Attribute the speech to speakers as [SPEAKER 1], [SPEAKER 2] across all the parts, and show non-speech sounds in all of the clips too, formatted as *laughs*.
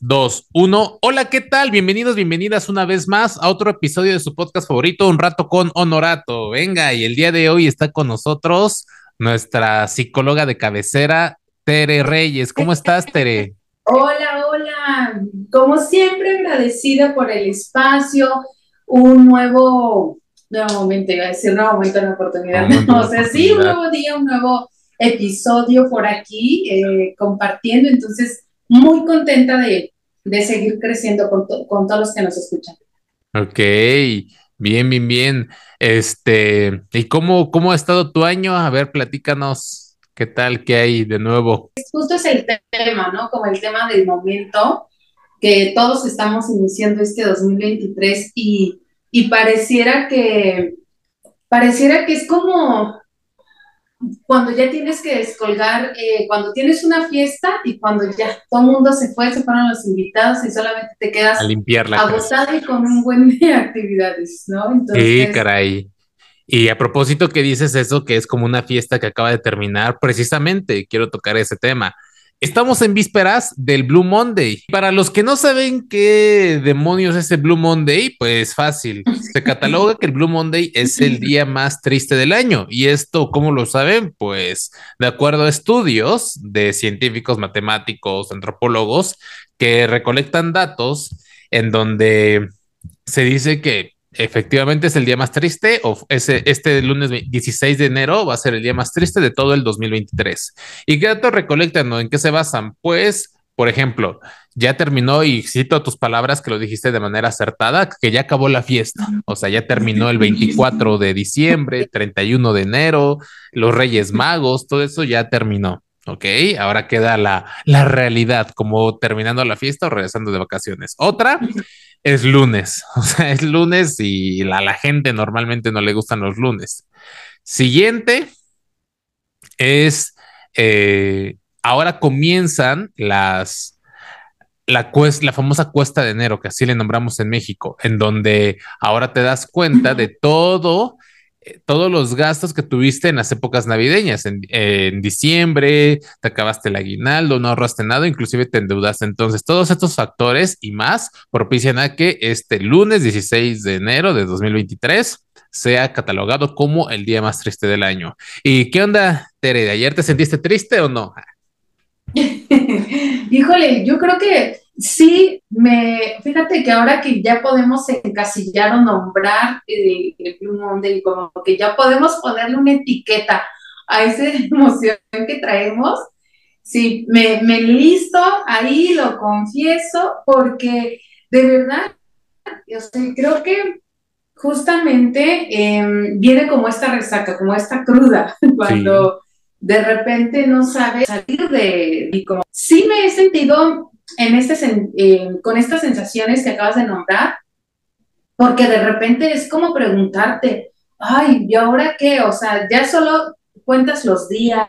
[SPEAKER 1] 2, 1. Hola, ¿qué tal? Bienvenidos, bienvenidas una vez más a otro episodio de su podcast favorito, Un Rato con Honorato. Venga, y el día de hoy está con nosotros nuestra psicóloga de cabecera, Tere Reyes. ¿Cómo estás, Tere?
[SPEAKER 2] Hola, hola. Como siempre, agradecida por el espacio, un nuevo, nuevo momento, iba a decir nuevo momento, una oportunidad. No, *laughs* o sea, sí, un nuevo día, un nuevo episodio por aquí, eh, compartiendo. Entonces, muy contenta de, seguir creciendo con, todos los que nos escuchan.
[SPEAKER 1] Ok, bien, bien, bien. Este, ¿y cómo, cómo ha estado tu año? A ver, platícanos, ¿qué tal? ¿Qué hay de nuevo?
[SPEAKER 2] Justo es el tema, ¿no? Como el tema del momento, que todos estamos iniciando este 2023 y, y pareciera que, pareciera que es como cuando ya tienes que descolgar, eh, cuando tienes una fiesta y cuando ya todo el mundo se fue, se fueron los invitados y solamente te quedas
[SPEAKER 1] a limpiar la
[SPEAKER 2] agotado y con un buen de *laughs* actividades, ¿no?
[SPEAKER 1] Entonces, sí, caray. Y a propósito que dices eso, que es como una fiesta que acaba de terminar, precisamente quiero tocar ese tema. Estamos en vísperas del Blue Monday. Para los que no saben qué demonios es el Blue Monday, pues fácil. Se cataloga que el Blue Monday es el *laughs* día más triste del año. ¿Y esto cómo lo saben? Pues de acuerdo a estudios de científicos, matemáticos, antropólogos, que recolectan datos en donde se dice que efectivamente es el día más triste o ese, este lunes 16 de enero va a ser el día más triste de todo el 2023. ¿Y qué datos recolectan o en qué se basan? Pues, por ejemplo, ya terminó y cito tus palabras que lo dijiste de manera acertada, que ya acabó la fiesta. O sea, ya terminó el 24 de diciembre, 31 de enero, los Reyes Magos, todo eso ya terminó. Ok, ahora queda la, la realidad, como terminando la fiesta o regresando de vacaciones. Otra es lunes, *laughs* o sea, es lunes y a la gente normalmente no le gustan los lunes. Siguiente es, eh, ahora comienzan las, la, la famosa cuesta de enero, que así le nombramos en México, en donde ahora te das cuenta de todo todos los gastos que tuviste en las épocas navideñas, en, diciembre, te acabaste el aguinaldo, no ahorraste nada, inclusive te endeudaste. Entonces, todos estos factores y más propician a que este lunes 16 de enero de 2023 sea catalogado como el día más triste del año. ¿Y qué onda, Tere? ¿De ayer te sentiste triste o no? *laughs*
[SPEAKER 2] Híjole, yo creo que Sí, me, fíjate que ahora que ya podemos encasillar o nombrar el, el Blue Monday, como que ya podemos ponerle una etiqueta a esa *laughs* emoción que traemos, sí, me, me listo ahí, lo confieso, porque de verdad, yo sé, creo que justamente em, viene como esta resaca, como esta cruda, *laughs* cuando de repente no sabes salir de, y como, sí me he sentido en este, con estas sensaciones que acabas de nombrar, porque de repente es como preguntarte, ay, ¿y ahora qué? O sea, ya solo cuentas los días,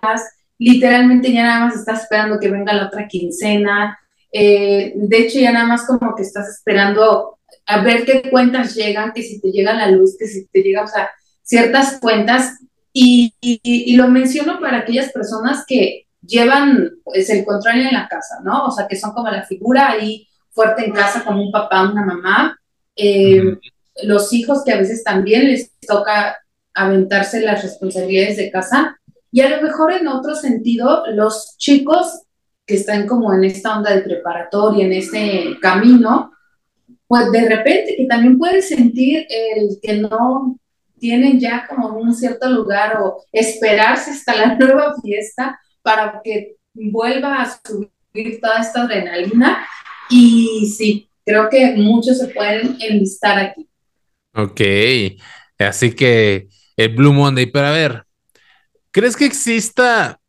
[SPEAKER 2] literalmente ya nada más estás esperando que venga la otra quincena, eh, de hecho ya nada más como que estás esperando a ver qué cuentas llegan, que si te llega la luz, que si te llega, o sea, ciertas cuentas, y, y lo menciono para aquellas personas que llevan pues, el control en la casa, ¿no? O sea, que son como la figura ahí fuerte en casa, como un papá, una mamá. Eh, los hijos que a veces también les toca aventarse las responsabilidades de casa. Y a lo mejor en otro sentido, los chicos que están como en esta onda de preparatoria, en este camino, pues de repente que también pueden sentir el que no tienen ya como un cierto lugar o esperarse hasta la *laughs* nueva fiesta para que vuelva a subir toda esta adrenalina. Y sí, creo que muchos se pueden enlistar aquí.
[SPEAKER 1] Ok, así que el Blue Monday, pero a ver, ¿crees que exista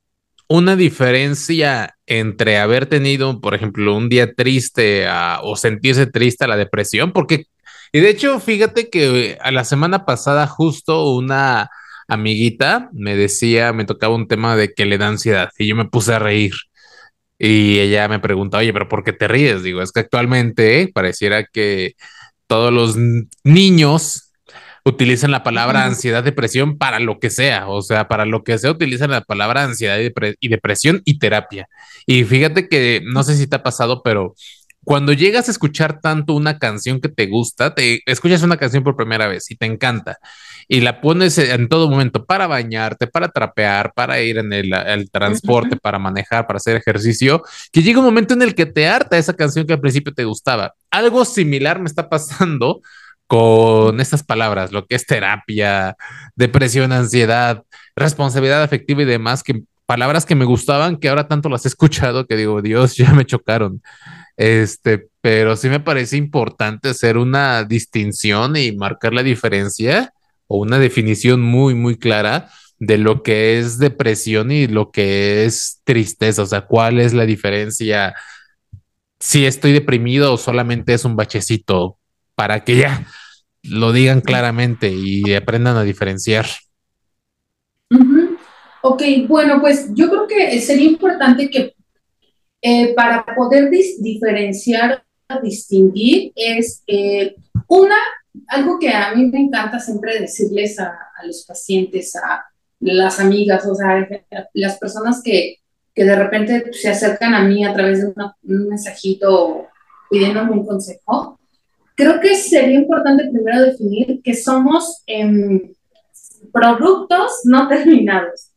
[SPEAKER 1] una diferencia entre haber tenido, por ejemplo, un día triste o sentirse triste a la depresión? Porque, y de hecho, fíjate que a la semana pasada justo una amiguita me decía, me tocaba un tema de que le da ansiedad y yo me puse a reír. Y ella me pregunta, oye, pero ¿por qué te ríes? Digo, es que actualmente pareciera que todos los niños utilizan la palabra ansiedad, depresión para lo que sea, o sea, para lo que sea utilizan la palabra ansiedad y, depresión y terapia. Y fíjate que no sé si te ha pasado, pero cuando llegas a escuchar tanto una canción que te gusta, te escuchas una canción por primera vez y te encanta y la pones en todo momento para bañarte, para trapear, para ir en el, transporte, para manejar, para hacer ejercicio, que llega un momento en el que te harta esa canción que al principio te gustaba. Algo similar me está pasando con estas palabras, lo que es terapia, depresión, ansiedad, responsabilidad afectiva y demás, que palabras que me gustaban, que ahora tanto las he escuchado que digo, Dios, ya me chocaron. Este, pero sí me parece importante hacer una distinción y marcar la diferencia o una definición muy, muy clara de lo que es depresión y lo que es tristeza. O sea, cuál es la diferencia si estoy deprimido o solamente es un bachecito para que ya lo digan claramente y aprendan a diferenciar.
[SPEAKER 2] Ok, bueno, pues yo creo que sería importante que eh, para poder diferenciar, distinguir, es eh, una, algo que a mí me encanta siempre decirles a, los pacientes, a las amigas, o sea, las personas que, que de repente se acercan a mí a través de un mensajito pidiéndome un consejo, creo que sería importante primero definir que somos em, productos no terminados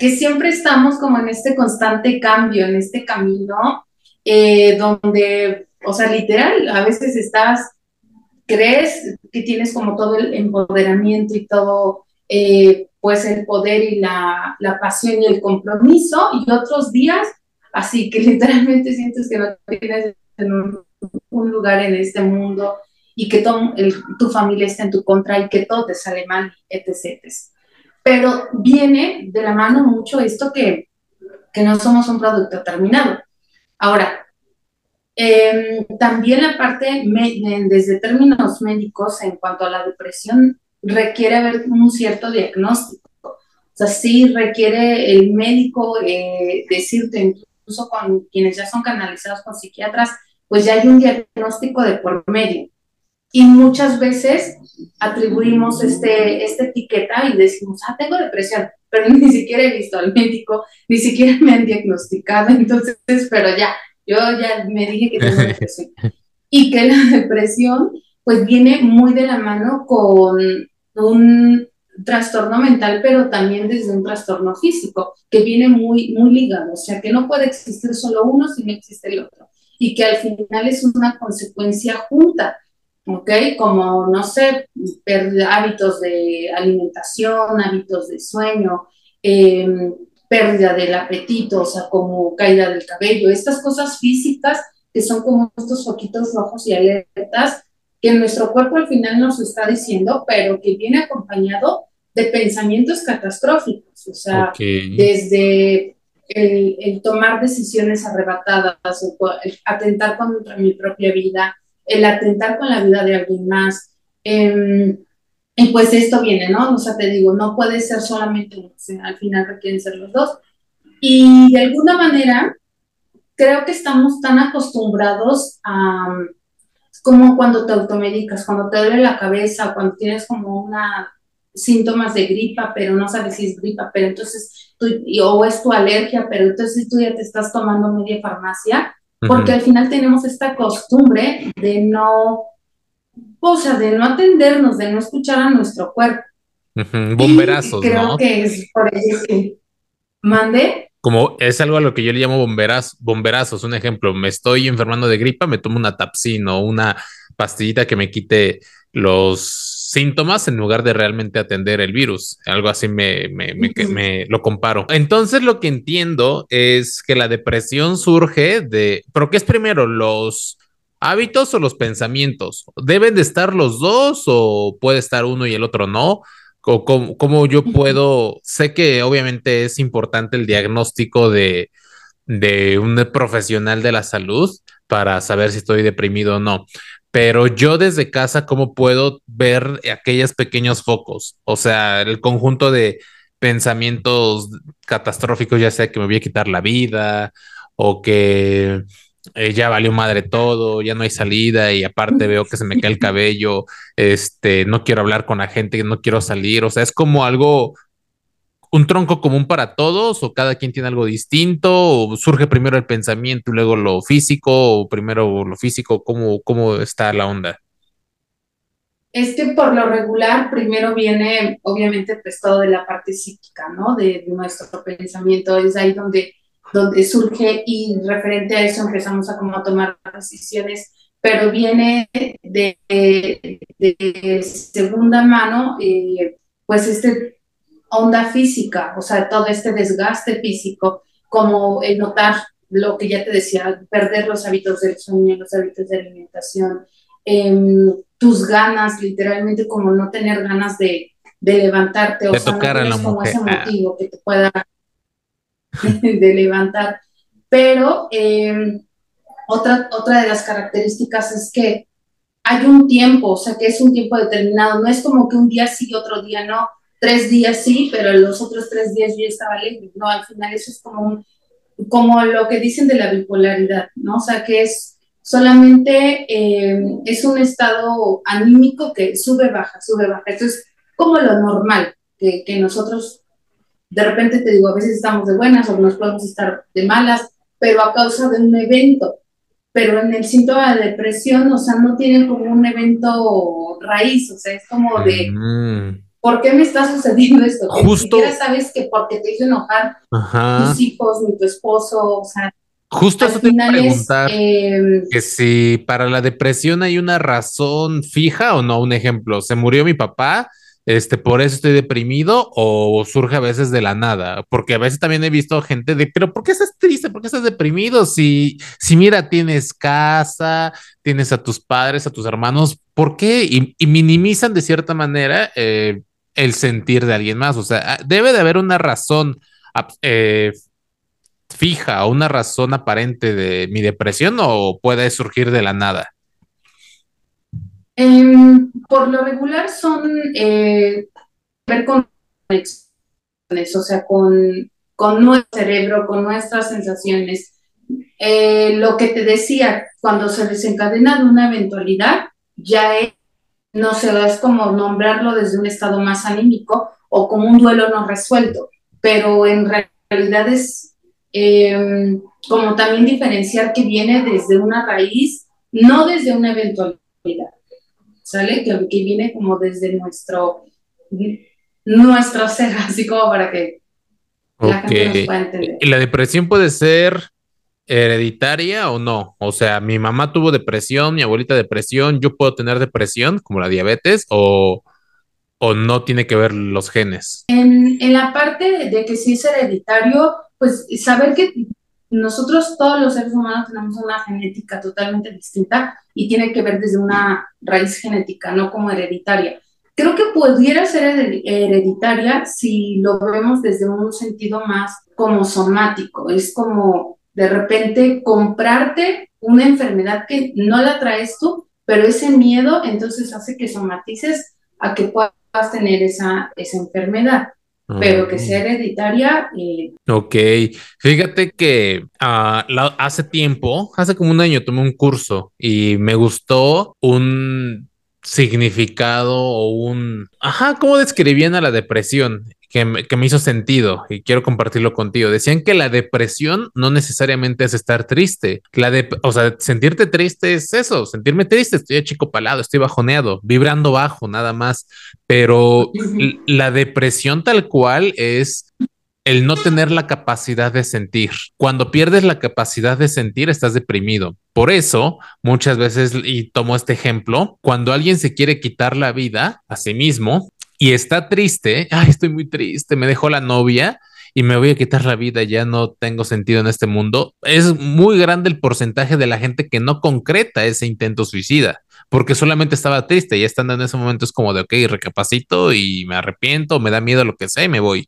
[SPEAKER 2] que siempre estamos como en este constante cambio, en este camino, eh, donde, o sea, literal, a veces estás, crees que tienes como todo el empoderamiento y todo, eh, pues el poder y la, la, pasión y el compromiso, y otros días, así que *laughs* literalmente sientes que no tienes un, un lugar en este mundo y que tu familia está en tu contra y que todo te sale mal, etc pero viene de la mano mucho esto que, que no somos un producto terminado. Ahora, em, también la parte, desde términos médicos, en cuanto a la depresión, requiere haber un cierto diagnóstico. O sea, sí requiere el médico eh, decirte, incluso con quienes ya son canalizados con psiquiatras, pues ya hay un diagnóstico de por medio. Y muchas veces atribuimos este, esta etiqueta y decimos, ah, tengo depresión, pero *laughs* ni siquiera he visto al médico, ni siquiera me han diagnosticado, entonces, pero ya, yo ya me dije que tengo *laughs* depresión. Y que la depresión, pues viene muy de la mano con un trastorno mental, pero también desde un trastorno físico, que viene muy, muy ligado, o sea, que no puede existir solo uno si no existe el otro, y que al final es una consecuencia junta ¿ok? Como, no sé, hábitos de alimentación, hábitos de sueño, em, pérdida del apetito, o sea, como caída del cabello, estas cosas físicas que son como estos foquitos rojos y alertas que nuestro cuerpo al final nos está diciendo, pero que viene acompañado de pensamientos catastróficos, o sea, desde el, el, tomar decisiones arrebatadas, o el atentar contra mi propia vida, el atentar con la vida de alguien más. Em, y pues esto viene, ¿no? O sea, te digo, no puede ser solamente uno, al final requieren ser los dos. Y de alguna manera, creo que estamos tan acostumbrados a, como cuando te automedicas, cuando te duele la cabeza, cuando tienes como una síntomas de gripa, pero no sabes si es gripa, pero entonces tú, o es tu alergia, pero entonces tú ya te estás tomando media farmacia, porque al final tenemos esta costumbre de no, o sea, de no atendernos, de no escuchar a nuestro cuerpo.
[SPEAKER 1] Bomberazos,
[SPEAKER 2] creo que es por eso que mande.
[SPEAKER 1] Como es algo a lo que yo le llamo bomberaz, bomberazos. Un ejemplo, me estoy enfermando de gripa, me tomo una tapsin o una pastillita que me quite los síntomas en lugar de realmente atender el virus. Algo así me, me, me, lo comparo. Entonces lo que entiendo es que la depresión surge de, pero ¿qué es primero? ¿Los hábitos o los pensamientos? ¿Deben de estar los dos o puede estar uno y el otro no? ¿O cómo, yo puedo? Sé que obviamente es importante el diagnóstico de, de un profesional de la salud para saber si estoy deprimido o no, pero yo desde casa, ¿cómo puedo ver aquellos pequeños focos? O sea, el conjunto de pensamientos catastróficos, ya sea que me voy a quitar la vida o que eh, ya valió madre todo, ya no hay salida y aparte veo que se me cae el *laughs* cabello, este, no quiero hablar con la gente, no quiero salir, o sea, es como algo un tronco común para todos o cada quien tiene algo distinto o surge primero el pensamiento y luego lo físico o primero lo físico? ¿Cómo, cómo está la onda?
[SPEAKER 2] Es que por lo regular primero viene obviamente pues todo de la parte psíquica, ¿no? De, nuestro pensamiento, es ahí donde, donde surge y referente a eso empezamos a como tomar decisiones, pero viene de, de, segunda mano eh, pues este onda física, o sea, todo este desgaste físico, como el notar lo que ya te decía, perder los hábitos del sueño, los hábitos de alimentación, em, tus ganas, literalmente como no tener ganas de, levantarte, o sea, no como ese ah. motivo que te pueda *laughs* de levantar. Pero em, otra, otra de las características es que hay un tiempo, o sea, que es un tiempo determinado, no es como que un día sí y otro día no, tres días sí, pero los otros tres días yo estaba alegre. No, al final eso es como, como lo que dicen de la bipolaridad, ¿no? O sea, que es solamente, eh, es un estado anímico que sube, baja, sube, baja. Esto es como lo normal, que, que nosotros, de repente te digo, a veces estamos de buenas o nos podemos estar de malas, pero a causa de un evento. Pero en el síntoma de depresión, o sea, no tiene como un evento raíz, o sea, es como de... Mm. ¿Por qué me está sucediendo esto?
[SPEAKER 1] Justo.
[SPEAKER 2] Ni sabes que porque te hizo enojar tus hijos, ni tu esposo, o sea.
[SPEAKER 1] Justo eso te iba a preguntar. Em, que si para la depresión hay una razón fija o no. Un ejemplo, se murió mi papá, este, por eso estoy deprimido o surge a veces de la nada, porque a veces también he visto gente de, pero ¿por qué estás triste? ¿Por qué estás deprimido? Si, si mira, tienes casa, tienes a tus padres, a tus hermanos, ¿por qué? Y, minimizan de cierta manera eh, el sentir de alguien más. O sea, ah, debe de haber una razón eh, fija o una razón aparente de mi depresión o puede surgir de la nada.
[SPEAKER 2] Em, por lo regular son eh, ver con o sea, con, con nuestro cerebro, con nuestras sensaciones. Eh, lo que te decía, cuando se desencadena de una eventualidad, ya es no sé, es como nombrarlo desde un estado más anímico o como un duelo no resuelto, pero en realidad es em, como también diferenciar que viene desde una raíz, no desde una eventualidad, ¿sale? Que, que viene como desde nuestro, nuestro ser, *laughs* así como para que
[SPEAKER 1] la gente nos pueda entender. Y la depresión puede ser hereditaria o no? O sea, mi mamá tuvo depresión, mi abuelita depresión, yo puedo tener depresión como la diabetes o, o no tiene que ver los genes.
[SPEAKER 2] En, en la parte de, que sí es hereditario, pues saber que nosotros todos los seres humanos tenemos una genética totalmente distinta y tiene que ver desde una raíz genética, no como hereditaria. Creo que pudiera ser hereditaria si lo vemos desde un sentido más como somático, es como de repente comprarte una enfermedad que no la traes tú, pero ese miedo entonces hace que somatices a que puedas tener esa, esa enfermedad. Pero que sea hereditaria. Eh,
[SPEAKER 1] ok, fíjate que ah, hace tiempo, hace como un año, tomé un curso y me gustó un significado o un... Ajá, ¿cómo describían a la depresión? Que me, hizo sentido y quiero compartirlo contigo. Decían que la depresión no necesariamente es estar triste. La de, o sea, sentirte triste es eso, sentirme triste, estoy achicopalado, estoy bajoneado, vibrando bajo, nada más. Pero la depresión tal cual es el no tener la capacidad de sentir. Cuando pierdes la capacidad de sentir, estás deprimido. Por eso, muchas veces, y tomo este ejemplo, cuando alguien se quiere quitar la vida a sí mismo, y está triste, ay, estoy muy triste, me dejó la novia y me voy a quitar la vida, ya no tengo sentido en este mundo. Es muy grande el porcentaje de la gente que no concreta ese intento suicida, porque solamente estaba triste y estando en ese momento es como de, ok, recapacito y me arrepiento, me da miedo lo que sea y me voy.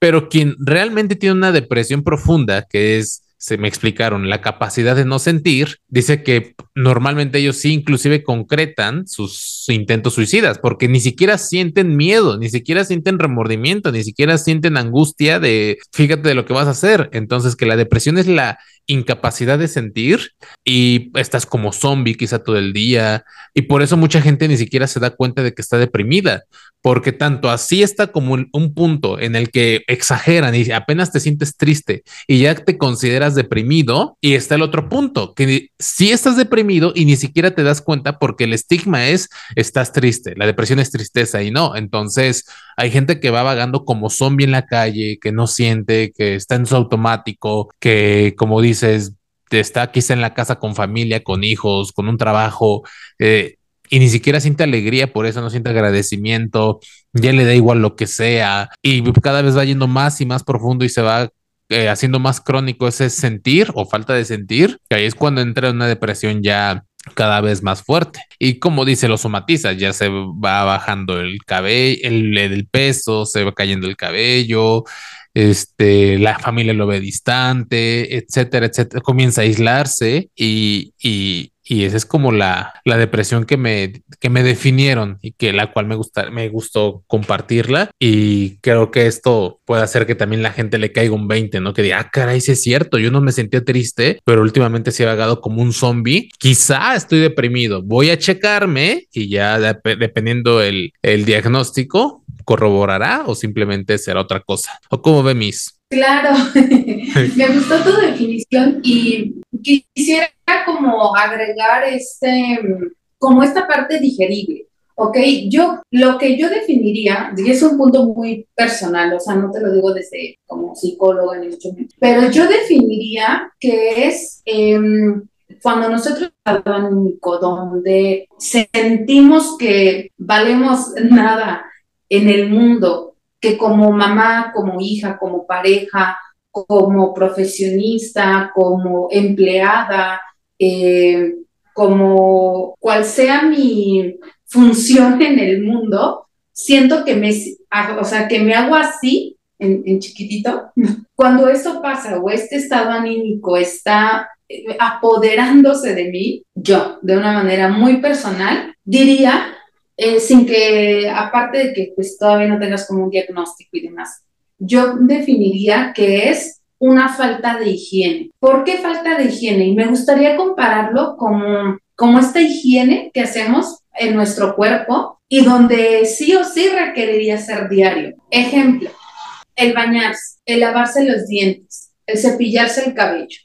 [SPEAKER 1] Pero quien realmente tiene una depresión profunda, que es se me explicaron la capacidad de no sentir, dice que normalmente ellos sí inclusive concretan sus intentos suicidas porque ni siquiera sienten miedo, ni siquiera sienten remordimiento, ni siquiera sienten angustia de fíjate de lo que vas a hacer. Entonces que la depresión es la incapacidad de sentir y estás como zombie quizá todo el día y por eso mucha gente ni siquiera se da cuenta de que está deprimida porque tanto así está como un punto en el que exageran y apenas te sientes triste y ya te consideras deprimido y está el otro punto que si estás deprimido y ni siquiera te das cuenta porque el estigma es estás triste, la depresión es tristeza y no, entonces hay gente que va vagando como zombie en la calle, que no siente, que está en su automático, que como dices, está quizá en la casa con familia, con hijos, con un trabajo, eh, y ni siquiera siente alegría por eso, no siente agradecimiento, ya le da igual lo que sea, y cada vez va yendo más y más profundo y se va eh, haciendo más crónico ese sentir o falta de sentir, que ahí es cuando entra en una depresión ya cada vez más fuerte. Y como dice, lo somatiza, ya se va bajando el cabello, el, el peso, se va cayendo el cabello, este, la familia lo ve distante, etcétera, etcétera, comienza a aislarse y, y, y esa es como la, la, depresión que me, que me definieron y que la cual me, gusta, me gustó compartirla y creo que esto puede hacer que también la gente le caiga un 20, ¿no? Que diga, ah, caray, sí es cierto, yo no me sentía triste, pero últimamente se ha vagado como un zombie, quizá estoy deprimido, voy a checarme y ya dependiendo el, el diagnóstico, corroborará o simplemente será otra cosa. ¿O cómo ve Miss?
[SPEAKER 2] Claro, *laughs* me gustó tu definición y quisiera como agregar este, como esta parte digerible. ¿ok? Yo, lo que yo definiría, y es un punto muy personal, o sea, no te lo digo desde como psicóloga, ni mucho pero yo definiría que es em, cuando nosotros hablamos donde sentimos que valemos nada en el mundo, que como mamá, como hija, como pareja, como profesionista, como empleada, eh, como cual sea mi función en el mundo, siento que me, o sea, que me hago así en, chiquitito. *laughs* Cuando eso pasa o este estado anímico está eh, apoderándose de mí, yo, de una manera muy personal, diría eh, sin que, aparte de que pues todavía no tengas como un diagnóstico y demás, yo definiría que es una falta de higiene. ¿Por qué falta de higiene? Y me gustaría compararlo como, como esta higiene que hacemos en nuestro cuerpo y donde sí o sí requeriría ser diario. Ejemplo, el bañarse, el lavarse los dientes, el cepillarse el cabello.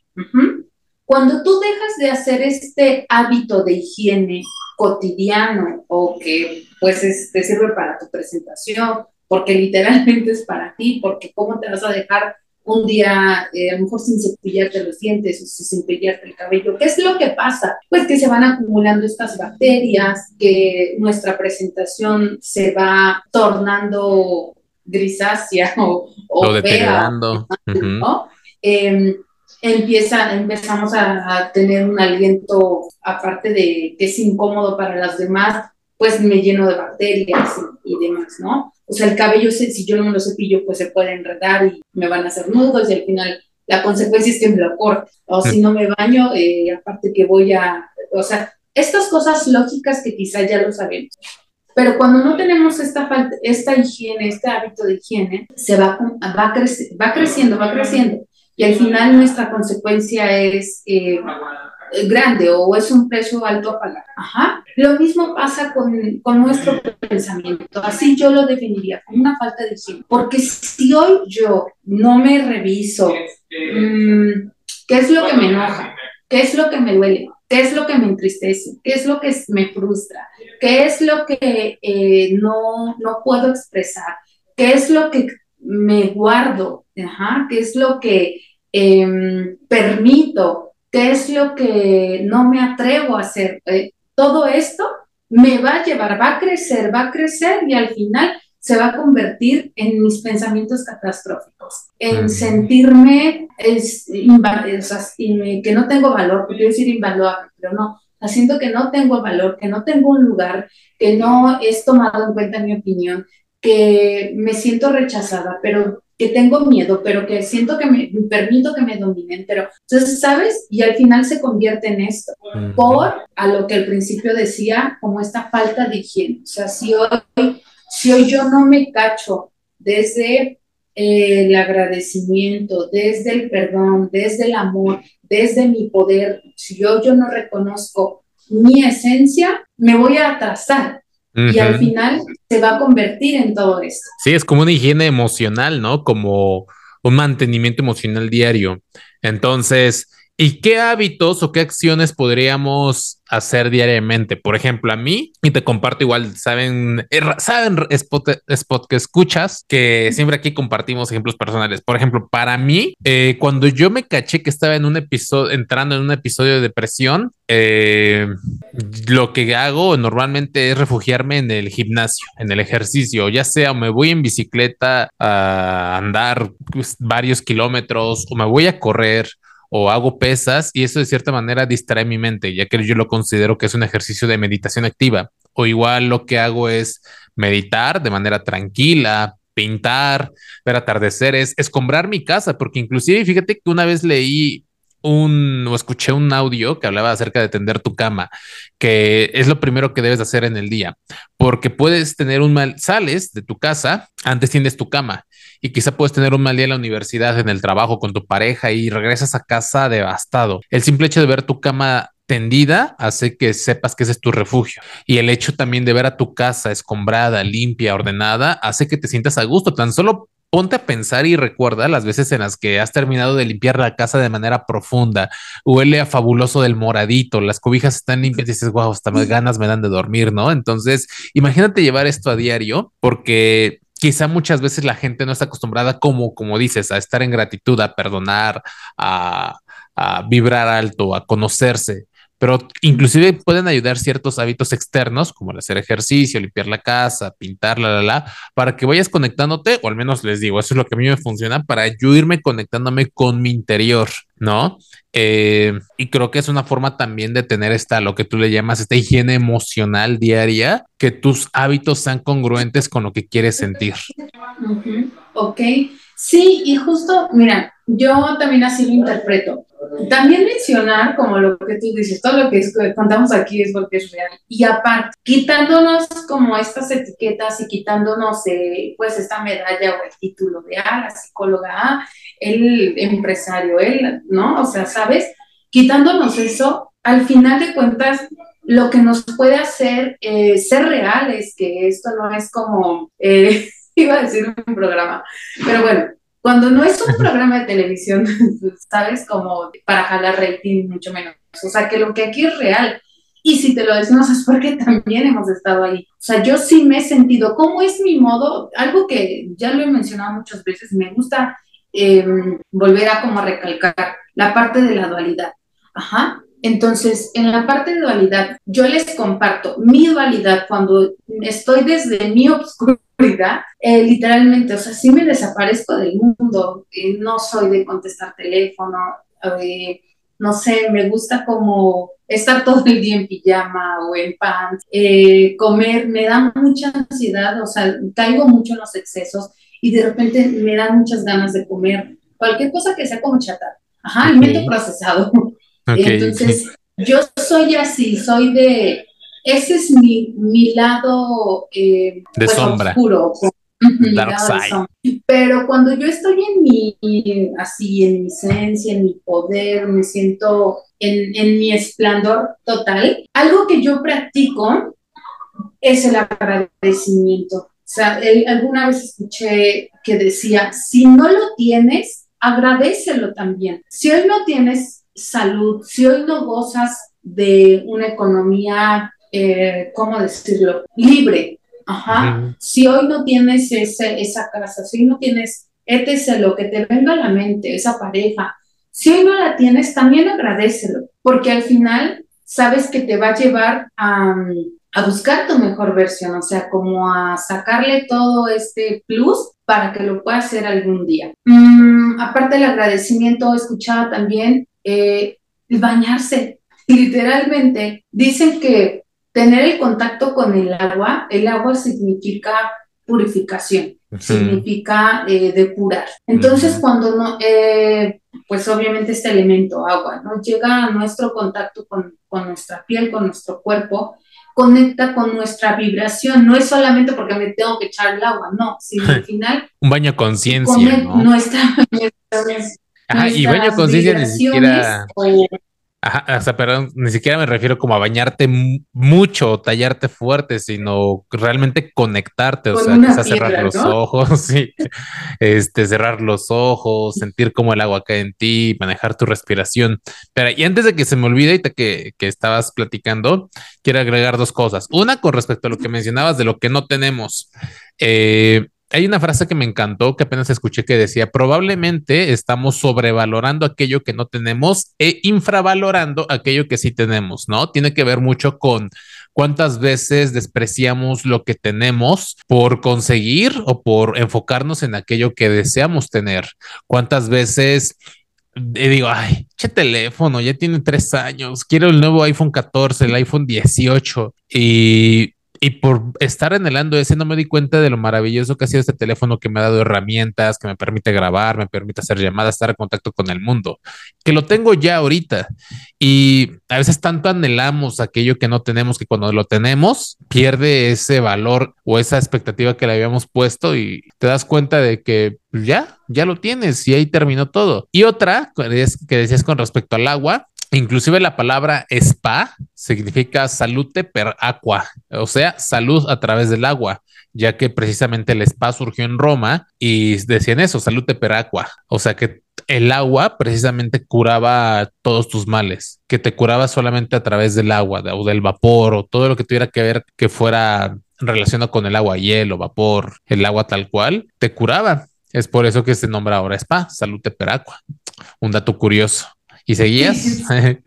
[SPEAKER 2] Cuando tú dejas de hacer este hábito de higiene cotidiano o que pues te sirve para tu presentación, porque literalmente es para ti, porque cómo te vas a dejar un día eh, a lo mejor sin cepillarte los dientes o sin cepillarte el cabello. ¿Qué es lo que pasa? Pues que se van acumulando estas bacterias, que nuestra presentación se va tornando grisácea *laughs* o, o,
[SPEAKER 1] deteriorando.
[SPEAKER 2] ¿no? Em, empieza, empezamos a, tener un aliento, aparte de que es incómodo para las demás, pues me lleno de bacterias y, demás, ¿no? O sea, el cabello, si yo no me lo cepillo, pues se puede enredar y me van a hacer nudos y al final la consecuencia es que me lo corte. O si no me baño, eh, aparte que voy a, o sea, estas cosas lógicas que quizá ya lo sabemos. Pero cuando no tenemos esta, falta, esta higiene, este hábito de higiene, se va, va, va creciendo, va creciendo y al final nuestra consecuencia es eh, grande o es un precio alto a pagar. Ajá. Lo mismo pasa con, con, nuestro pensamiento. Así yo lo definiría como una falta de higiene. Porque si hoy yo no me reviso, mmm, ¿qué es lo que me enoja? ¿Qué es lo que me duele? ¿Qué es lo que me entristece? ¿Qué es lo que me frustra? ¿Qué es lo que eh, no, no puedo expresar? ¿Qué es lo que me guardo, Ajá, qué es lo que em, permito, qué es lo que no me atrevo a hacer. Eh, todo esto me va a llevar, va a crecer, va a crecer y al final se va a convertir en mis pensamientos catastróficos, en sentirme es, que no tengo valor, quiero decir invaluable, pero no, haciendo que no tengo valor, que no tengo un lugar, que no es tomado en cuenta mi opinión, que me siento rechazada, pero que tengo miedo, pero que siento que me, permito que me dominen, pero entonces, ¿sabes? Y al final se convierte en esto, por a lo que al principio decía, como esta falta de higiene. O sea, si hoy, si hoy yo no me cacho desde eh, el agradecimiento, desde el perdón, desde el amor, desde mi poder, si yo, yo no reconozco mi esencia, me voy a atrasar. Y al final se va a convertir en todo esto.
[SPEAKER 1] Sí, es como una higiene emocional, ¿no? Como un mantenimiento emocional diario. Entonces, ¿Y qué hábitos o qué acciones podríamos hacer diariamente? Por ejemplo, a mí, y te comparto igual, saben, saben spot, spot que escuchas, que siempre aquí compartimos ejemplos personales. Por ejemplo, para mí, eh, cuando yo me caché que estaba en un episodio, entrando en un episodio de depresión, eh, lo que hago normalmente es refugiarme en el gimnasio, en el ejercicio, ya sea me voy en bicicleta a andar varios kilómetros o me voy a correr o hago pesas y eso de cierta manera distrae mi mente, ya que yo lo considero que es un ejercicio de meditación activa. O igual lo que hago es meditar de manera tranquila, pintar, ver atardeceres, escombrar mi casa, porque inclusive fíjate que una vez leí un o escuché un audio que hablaba acerca de tender tu cama, que es lo primero que debes hacer en el día, porque puedes tener un mal, sales de tu casa, antes tiendes tu cama y quizá puedes tener un mal día en la universidad, en el trabajo, con tu pareja y regresas a casa devastado. El simple hecho de ver tu cama tendida hace que sepas que ese es tu refugio. Y el hecho también de ver a tu casa escombrada, limpia, ordenada, hace que te sientas a gusto. Tan solo ponte a pensar y recuerda las veces en las que has terminado de limpiar la casa de manera profunda, huele a fabuloso del moradito, las cobijas están limpias y dices, wow, hasta más ganas me dan de dormir, ¿no? Entonces, imagínate llevar esto a diario porque quizá muchas veces la gente no está acostumbrada, como, como dices, a estar en gratitud, a perdonar, a, a vibrar alto, a conocerse pero inclusive pueden ayudar ciertos hábitos externos, como el hacer ejercicio, limpiar la casa, pintar, la, la, la, para que vayas conectándote, o al menos les digo, eso es lo que a mí me funciona para yo irme conectándome con mi interior, ¿no? Eh, y creo que es una forma también de tener esta, lo que tú le llamas, esta higiene emocional diaria, que tus hábitos sean congruentes con lo que quieres sentir.
[SPEAKER 2] Ok, sí, y justo, mira, yo también así lo interpreto. También mencionar, como lo que tú dices, todo lo que contamos aquí es porque es real. Y aparte, quitándonos como estas etiquetas y quitándonos eh, pues esta medalla o el título de, ah, la psicóloga, ah, el empresario, él, ¿no? O sea, ¿sabes? Quitándonos eso, al final de cuentas, lo que nos puede hacer eh, ser reales, que esto no es como, eh, *laughs* iba a decir un programa, pero bueno, cuando no es un programa de televisión, *laughs* ¿sabes? Como para jalar rating, mucho menos. O sea, que lo que aquí es real. Y si te lo decimos es porque también hemos estado ahí. O sea, yo sí me he sentido, ¿cómo es mi modo? Algo que ya lo he mencionado muchas veces, me gusta em, volver a como recalcar la parte de la dualidad. Ajá. Entonces, en la parte de dualidad, yo les comparto mi dualidad cuando estoy desde mi obscuridad eh, literalmente, o sea, sí me desaparezco del mundo, eh, no soy de contestar teléfono, eh, no sé, me gusta como estar todo el día en pijama o en pants, comer, me da mucha ansiedad, o sea, caigo mucho en los excesos y de repente me dan muchas ganas de comer cualquier cosa que sea como chatar, ajá, alimento procesado. Entonces, yo soy así, soy de ese es mi, mi lado
[SPEAKER 1] eh, de pues, sombra.
[SPEAKER 2] oscuro. Dark side. Pero cuando yo estoy en mi, así, en mi esencia, en mi poder, me siento en, en mi esplendor total, algo que yo practico es el agradecimiento. O sea, alguna vez escuché que decía, si no lo tienes, agradecelo también. Si hoy no tienes salud, si hoy no gozas de una economía eh, ¿cómo decirlo? Libre. Ajá. Si hoy no tienes ese, esa casa, si hoy no tienes etc. lo que te venga a la mente, esa pareja, si hoy no la tienes, también agradecelo, porque al final sabes que te va a llevar a, a buscar tu mejor versión, o sea, como a sacarle todo este plus para que lo pueda hacer algún día. Mm, aparte del agradecimiento, escuchaba también eh, bañarse. Literalmente, dicen que tener el contacto con el agua, el agua significa purificación, significa eh, depurar. Entonces, cuando no, eh, pues obviamente este elemento agua, ¿no? Llega a nuestro contacto con, con nuestra piel, con nuestro cuerpo, conecta con nuestra vibración. No es solamente porque me tengo que echar el agua, no, sino *laughs* al final.
[SPEAKER 1] Un baño conciencia. ¿no?
[SPEAKER 2] Nuestra, *laughs*
[SPEAKER 1] Ajá, y baño conciencia ni siquiera. Ajá, o sea, perdón, ni siquiera me refiero como a bañarte mucho o tallarte fuerte, sino realmente conectarte, o sea, quizás cerrar los ojos, *laughs* sí, este, cerrar los ojos, sentir como el agua cae en ti, manejar tu respiración. Pero y antes de que se me olvide, y que, que estabas platicando, quiero agregar dos cosas. Una con respecto a lo que mencionabas de lo que no tenemos. Eh, hay una frase que me encantó que apenas escuché que decía, probablemente estamos sobrevalorando aquello que no tenemos e infravalorando aquello que sí tenemos, ¿no? Tiene que ver mucho con cuántas veces despreciamos lo que tenemos por conseguir o por enfocarnos en aquello que deseamos tener. Cuántas veces eh, digo, ay, che teléfono, ya tiene tres años, quiero el nuevo iPhone 14, el iPhone 18 y y por estar anhelando ese, no me di cuenta de lo maravilloso que ha sido este teléfono que me ha dado herramientas, que me permite grabar, me permite hacer llamadas, estar en contacto con el mundo, que lo tengo ya ahorita. Y a veces tanto anhelamos aquello que no tenemos que cuando lo tenemos pierde ese valor o esa expectativa que le habíamos puesto y te das cuenta de que ya, ya lo tienes y ahí terminó todo. Y otra que decías con respecto al agua, Inclusive la palabra spa significa salute per aqua, o sea, salud a través del agua, ya que precisamente el spa surgió en Roma y decían eso, salute per aqua, o sea que el agua precisamente curaba todos tus males, que te curaba solamente a través del agua o del vapor o todo lo que tuviera que ver que fuera relacionado con el agua, hielo, vapor, el agua tal cual, te curaba. Es por eso que se nombra ahora spa, salute per aqua. Un dato curioso. ¿Y seguías? *laughs*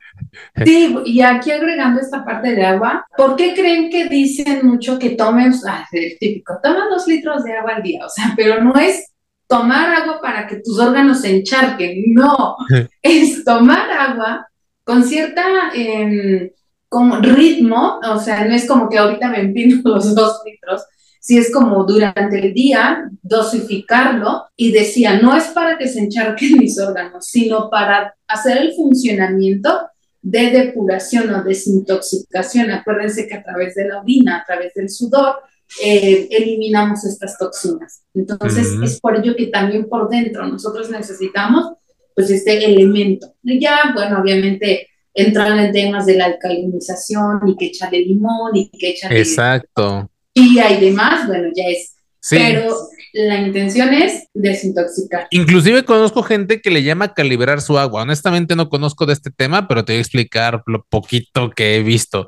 [SPEAKER 2] Sí, y aquí agregando esta parte de agua, ¿por qué creen que dicen mucho que tomen, ah, el típico, toma dos litros de agua al día? O sea, pero no es tomar agua para que tus órganos se encharquen, no, *laughs* es tomar agua con cierta em, como ritmo, o sea, no es como que ahorita me empino *laughs* los dos litros, si es como durante el día, dosificarlo y decía, no es para que se encharquen *laughs* mis órganos, sino para hacer el funcionamiento de depuración o desintoxicación. Acuérdense que a través de la orina, a través del sudor, eh, eliminamos estas toxinas. Entonces, es por ello que también por dentro nosotros necesitamos pues este elemento. Y ya, bueno, obviamente entran en temas de la alcalinización y que echarle limón y que echarle...
[SPEAKER 1] Exacto
[SPEAKER 2] y hay demás, bueno, ya es. Pero la intención es desintoxicar.
[SPEAKER 1] Inclusive conozco gente que le llama calibrar su agua. Honestamente no conozco de este tema, pero te voy a explicar lo poquito que he visto.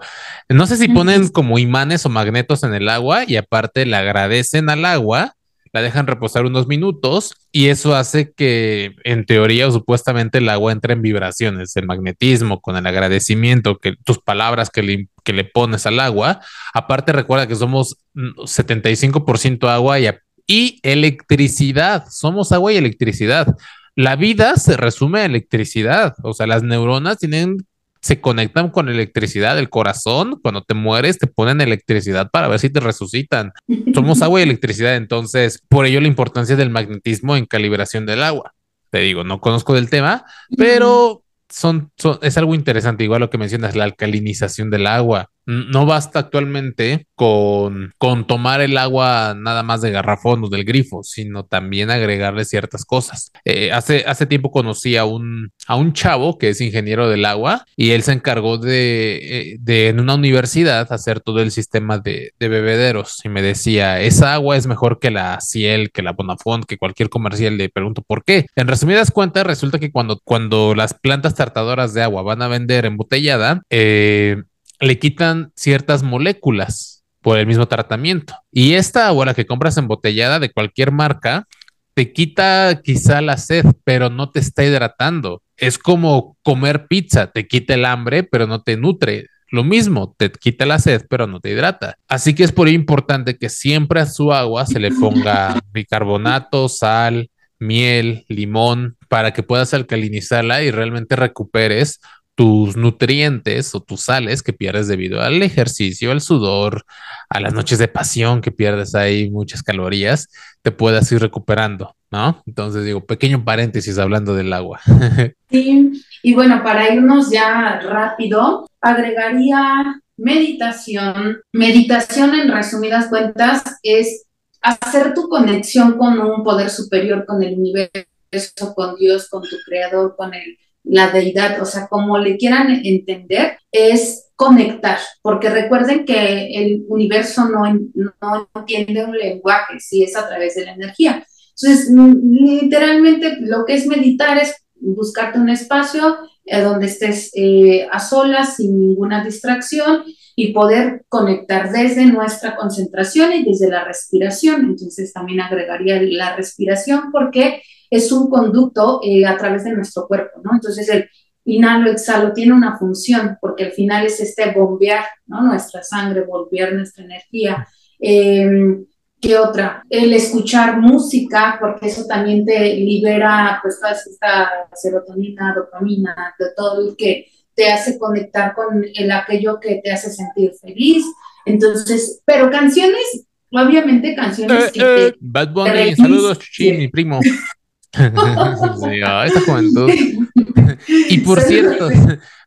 [SPEAKER 1] No sé si ponen como imanes o magnetos en el agua y aparte le agradecen al agua la dejan reposar unos minutos y eso hace que en teoría o supuestamente el agua entre en vibraciones, el magnetismo con el agradecimiento, que tus palabras que le, que le pones al agua. Aparte recuerda que somos 75% agua y, y electricidad, somos agua y electricidad. La vida se resume a electricidad, o sea, las neuronas tienen se conectan con electricidad. El corazón, cuando te mueres, te ponen electricidad para ver si te resucitan. *laughs* Somos agua y electricidad, entonces por ello la importancia del magnetismo en calibración del agua. Te digo, no conozco del tema, pero son, es algo interesante, igual lo que mencionas, la alcalinización del agua. No basta actualmente con, con tomar el agua nada más de garrafón o del grifo, sino también agregarle ciertas cosas. Eh, hace, hace tiempo conocí a un, a un chavo que es ingeniero del agua y él se encargó de, eh, de en una universidad hacer todo el sistema de, de, bebederos y me decía, esa agua es mejor que la Ciel, que la Bonafont, que cualquier comercial. Le pregunto por qué. En resumidas cuentas, resulta que cuando, cuando las plantas tratadoras de agua van a vender embotellada, eh, le quitan ciertas moléculas por el mismo tratamiento. Y esta agua, la que compras embotellada de cualquier marca, te quita quizá la sed, pero no te está hidratando. Es como comer pizza, te quita el hambre, pero no te nutre. Lo mismo, te quita la sed, pero no te hidrata. Así que es por ello importante que siempre a su agua se le ponga *laughs* bicarbonato, sal, miel, limón, para que puedas alcalinizarla y realmente recuperes tus nutrientes o tus sales que pierdes debido al ejercicio, al sudor, a las noches de pasión que pierdes ahí muchas calorías, te puedas ir recuperando, ¿no? Entonces digo, pequeño paréntesis hablando del agua. *laughs*
[SPEAKER 2] Sí, y bueno, para irnos ya rápido, agregaría meditación. Meditación en resumidas cuentas es hacer tu conexión con un poder superior, con el universo, con Dios, con tu creador, con el, la deidad, o sea, como le quieran entender, es conectar, porque recuerden que el universo no, no entiende un lenguaje, si es a través de la energía. Entonces, literalmente lo que es meditar es buscarte un espacio eh, donde estés eh, a solas, sin ninguna distracción y poder conectar desde nuestra concentración y desde la respiración. Entonces también agregaría la respiración porque es un conducto eh, a través de nuestro cuerpo, ¿no? Entonces el inhalo, exhalo tiene una función porque al final es este bombear, ¿no? Nuestra sangre, bombear nuestra energía. Em, ¿Qué otra? El escuchar música, porque eso también te libera, pues, toda esta serotonina, dopamina, de todo lo que te hace conectar con el, aquello que te hace sentir feliz. Entonces, pero canciones, obviamente canciones eh, que
[SPEAKER 1] eh, Bad Bunny, saludos, Chuchi, mi primo. *laughs* sí, esa juventud. y por cierto,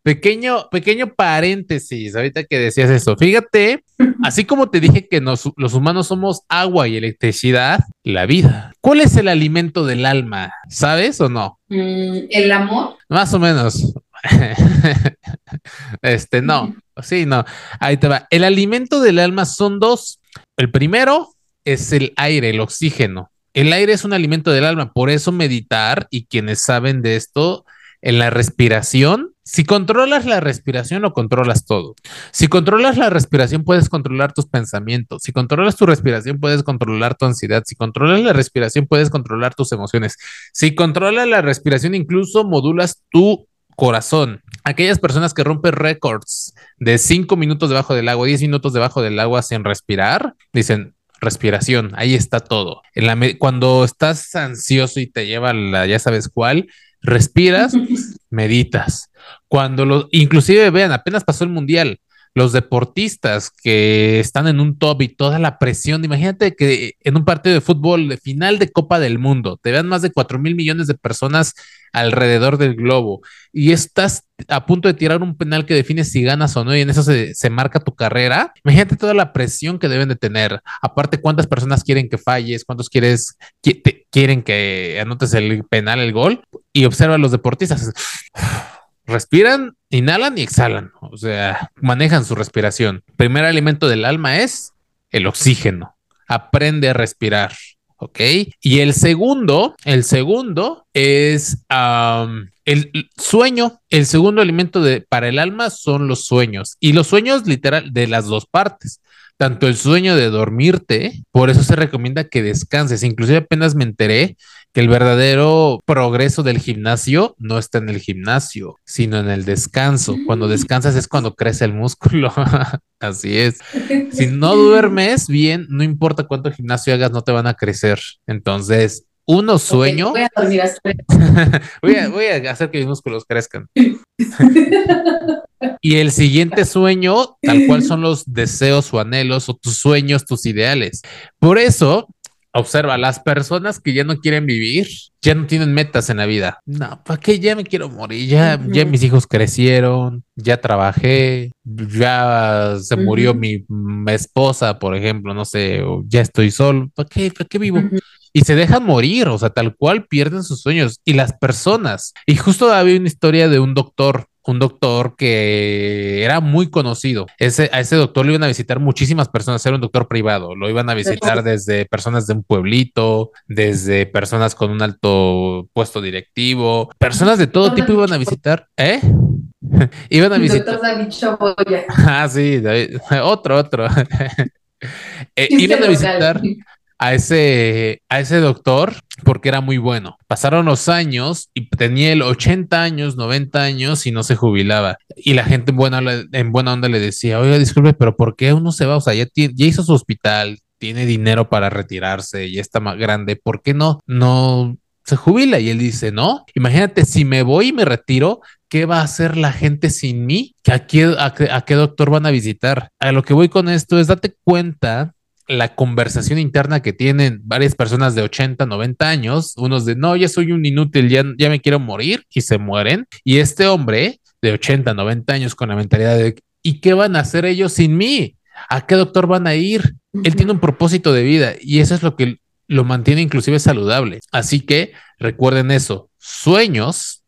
[SPEAKER 1] pequeño, pequeño paréntesis, ahorita que decías eso, fíjate, así como te dije que los humanos somos agua y electricidad, la vida. ¿Cuál es el alimento del alma? ¿Sabes o no?
[SPEAKER 2] Mm, el amor.
[SPEAKER 1] Más o menos. *laughs* este, no, sí, no. Ahí te va. El alimento del alma son dos. El primero es el aire, el oxígeno. El aire es un alimento del alma, por eso meditar y quienes saben de esto, en la respiración, si controlas la respiración, lo controlas todo. Si controlas la respiración, puedes controlar tus pensamientos. Si controlas tu respiración, puedes controlar tu ansiedad. Si controlas la respiración, puedes controlar tus emociones. Si controlas la respiración, incluso modulas tu corazón. Aquellas personas que rompen récords de 5 minutos debajo del agua, 10 minutos debajo del agua sin respirar, dicen respiración, ahí está todo. En la cuando estás ansioso y te lleva la ya sabes cuál, respiras, *laughs* meditas. Cuando lo, inclusive vean, apenas pasó el mundial, los deportistas que están en un top y toda la presión, imagínate que en un partido de fútbol de final de Copa del Mundo te vean más de 4 mil millones de personas alrededor del globo y estás a punto de tirar un penal que define si ganas o no y en eso se, marca tu carrera, imagínate toda la presión que deben de tener. Aparte, cuántas personas quieren que falles, cuántos quieres, quieren que anotes el penal, el gol y observa a los deportistas respiran, inhalan y exhalan, o sea, manejan su respiración. primer alimento del alma es el oxígeno. Aprende a respirar, ¿ok? Y el segundo, el segundo es el sueño. El segundo alimento para el alma son los sueños y los sueños literal de las dos partes tanto el sueño de dormirte, por eso se recomienda que descanses. Inclusive apenas me enteré que el verdadero progreso del gimnasio no está en el gimnasio, sino en el descanso. Cuando mm. descansas es cuando crece el músculo. *laughs* Así es. *laughs* Si no duermes bien, no importa cuánto gimnasio hagas, no te van a crecer. Entonces, uno sueño. voy, a dormir *laughs* voy, a, voy a hacer que mis músculos crezcan. y el siguiente sueño, tal cual son los deseos o anhelos o tus sueños, tus ideales. Por eso, observa, las personas que ya no quieren vivir, ya no tienen metas en la vida. No, ¿para qué ya me quiero morir? Ya, ya mis hijos crecieron, ya trabajé, ya se murió mi esposa, por ejemplo, no sé, ya estoy solo. ¿Para qué? ¿Para qué vivo? y se dejan morir, o sea, tal cual pierden sus sueños. Y las personas, y justo había una historia de un doctor un doctor que era muy conocido. Ese, a ese doctor lo iban a visitar muchísimas personas, era un doctor privado, lo iban a visitar desde personas de un pueblito, desde personas con un alto puesto directivo, personas de todo tipo iban a visitar, ¿eh? *laughs* iban a visitar. *laughs* Ah, sí, otro, otro. *laughs* Eh, iban a visitar a ese, a ese doctor porque era muy bueno. Pasaron los años y tenía el 80 años, 90 años y no se jubilaba. Y la gente en buena, en buena onda le decía, oiga, disculpe, pero ¿por qué uno se va? O sea, ya, ya hizo su hospital, tiene dinero para retirarse, ya está más grande, ¿por qué no? No se jubila y él dice, no, imagínate, si me voy y me retiro, ¿qué va a hacer la gente sin mí? ¿A qué, a, a qué doctor van a visitar? A lo que voy con esto es date cuenta la conversación interna que tienen varias personas de 80, 90 años, unos de no, ya soy un inútil, ya, ya me quiero morir y se mueren. Y este hombre de 80, 90 años con la mentalidad de ¿y qué van a hacer ellos sin mí? ¿A qué doctor van a ir? Él tiene un propósito de vida y eso es lo que lo mantiene inclusive saludable. Así que recuerden eso, sueños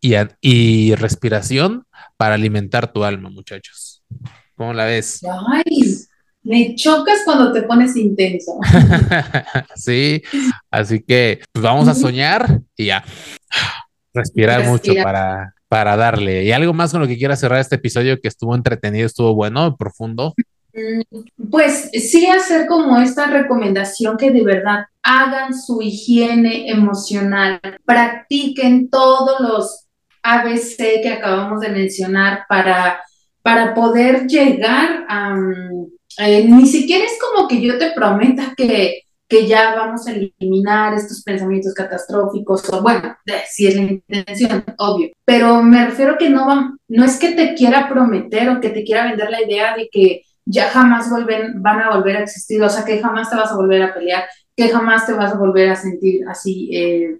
[SPEAKER 1] y, y respiración para alimentar tu alma, muchachos. ¿Cómo la ves?
[SPEAKER 2] Ay, me chocas cuando te pones intenso. *laughs*
[SPEAKER 1] sí, así que pues vamos a soñar y ya. Respirar mucho para, para darle. ¿Y algo más con lo que quiera cerrar este episodio que estuvo entretenido, estuvo bueno, profundo?
[SPEAKER 2] Mm, pues sí hacer como esta recomendación que de verdad hagan su higiene emocional, practiquen todos los ABC que acabamos de mencionar para, para poder llegar a... Mm, eh, ni siquiera es como que yo te prometa que, que ya vamos a eliminar estos pensamientos catastróficos, o bueno, si es la intención, obvio, pero me refiero que no, no es que te quiera prometer o que te quiera vender la idea de que ya jamás vuelven, van a volver a existir, o sea, que jamás te vas a volver a pelear, que jamás te vas a volver a sentir así eh,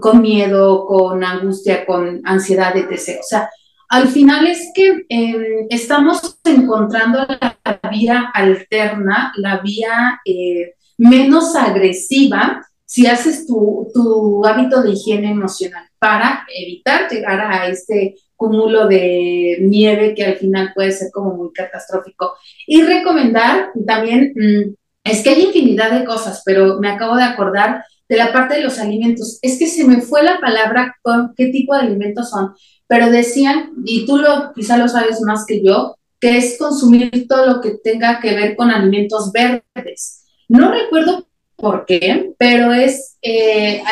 [SPEAKER 2] con miedo, con angustia, con ansiedad, etc. O sea, al final es que em, estamos encontrando la vía alterna, la vía eh, menos agresiva si haces tu, tu, hábito de higiene emocional para evitar llegar a este cúmulo de nieve que al final puede ser como muy catastrófico. Y recomendar también, mm, es que hay infinidad de cosas, pero me acabo de acordar de la parte de los alimentos. Es que se me fue la palabra qué tipo de alimentos son, pero decían, y tú lo quizá lo sabes más que yo, que es consumir todo lo que tenga que ver con alimentos verdes. No recuerdo por qué, pero es, eh,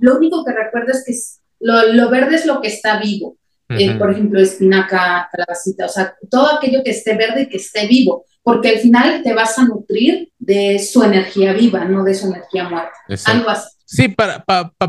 [SPEAKER 2] lo único que recuerdo es que lo, verde es lo que está vivo. Eh, por ejemplo, espinaca, calabacita, o sea, todo aquello que esté verde y que esté vivo, porque al final te vas a nutrir de su energía viva, no de su energía muerta. Algo así.
[SPEAKER 1] Sí, para,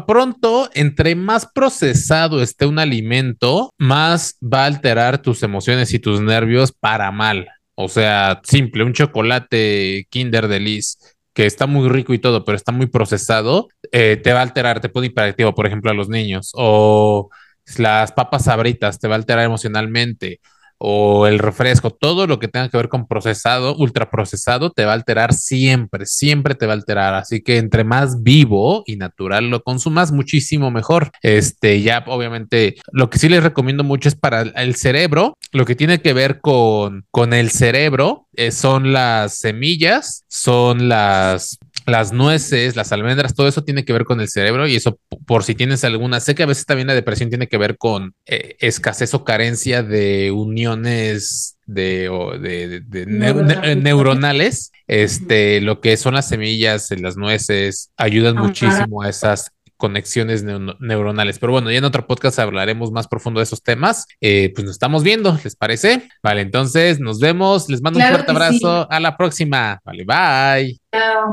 [SPEAKER 1] pronto, entre más procesado esté un alimento, más va a alterar tus emociones y tus nervios para mal. O sea, simple, un chocolate Kinder Delice que está muy rico y todo, pero está muy procesado, eh, te va a alterar, te pone hiperactivo, por ejemplo, a los niños. O las papas sabritas te va a alterar emocionalmente o el refresco, todo lo que tenga que ver con procesado, ultraprocesado, te va a alterar siempre, siempre te va a alterar. Así que entre más vivo y natural lo consumas, muchísimo mejor. Este, ya obviamente, lo que sí les recomiendo mucho es para el cerebro, lo que tiene que ver con, con el cerebro eh, son las semillas, son las las nueces, las almendras, todo eso tiene que ver con el cerebro y eso por si tienes alguna, sé que a veces también la depresión tiene que ver con eh, escasez o carencia de uniones de, de, neuronales, este, lo que son las semillas, las nueces, ayudan muchísimo a esas conexiones neuronales. Pero bueno, ya en otro podcast hablaremos más profundo de esos temas. Eh, pues nos estamos viendo, ¿les parece? Vale, entonces nos vemos. Les mando un fuerte abrazo. A la próxima. Vale, bye. Chao.